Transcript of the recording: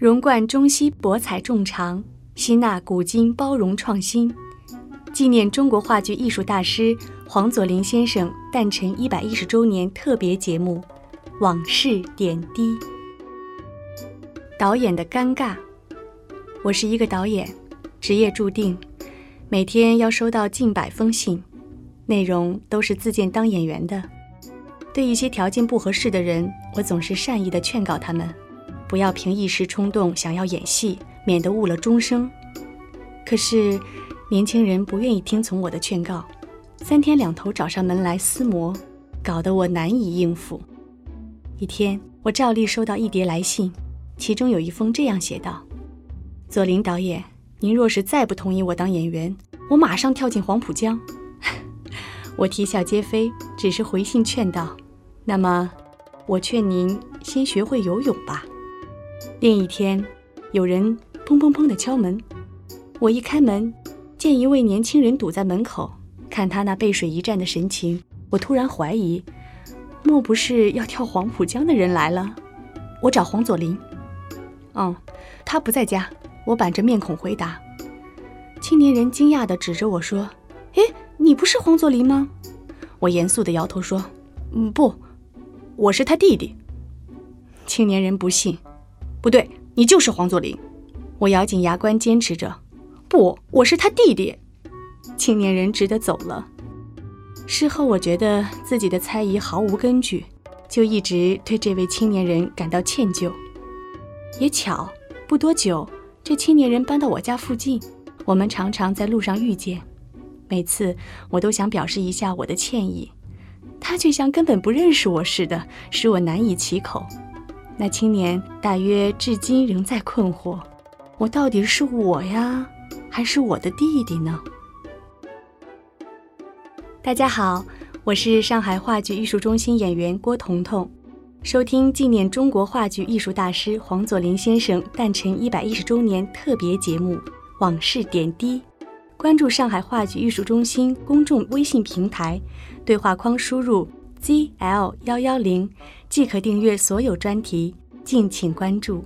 融贯中西，博采众长，吸纳古今，包容创新。纪念中国话剧艺术大师黄佐临先生诞辰一百一十周年特别节目《往事点滴》。导演的尴尬。我是一个导演，职业注定，每天要收到近百封信，内容都是自荐当演员的。对一些条件不合适的人，我总是善意的劝告他们，不要凭一时冲动想要演戏，免得误了终生。可是，年轻人不愿意听从我的劝告，三天两头找上门来撕磨，搞得我难以应付。一天，我照例收到一叠来信，其中有一封这样写道。左琳导演，您若是再不同意我当演员，我马上跳进黄浦江。我啼笑皆非，只是回信劝道：“那么，我劝您先学会游泳吧。”另一天，有人砰砰砰地敲门，我一开门，见一位年轻人堵在门口，看他那背水一战的神情，我突然怀疑，莫不是要跳黄浦江的人来了？我找黄佐林。嗯，他不在家。我板着面孔回答，青年人惊讶地指着我说：“哎，你不是黄佐临吗？”我严肃地摇头说：“嗯，不，我是他弟弟。”青年人不信：“不对，你就是黄佐临。”我咬紧牙关坚持着：“不，我是他弟弟。”青年人只得走了。事后我觉得自己的猜疑毫无根据，就一直对这位青年人感到歉疚。也巧，不多久。这青年人搬到我家附近，我们常常在路上遇见。每次我都想表示一下我的歉意，他却像根本不认识我似的，使我难以启口。那青年大约至今仍在困惑：我到底是我呀，还是我的弟弟呢？大家好，我是上海话剧艺术中心演员郭彤彤。收听纪念中国话剧艺术大师黄佐临先生诞辰一百一十周年特别节目《往事点滴》，关注上海话剧艺术中心公众微信平台，对话框输入 zl 幺幺零即可订阅所有专题，敬请关注。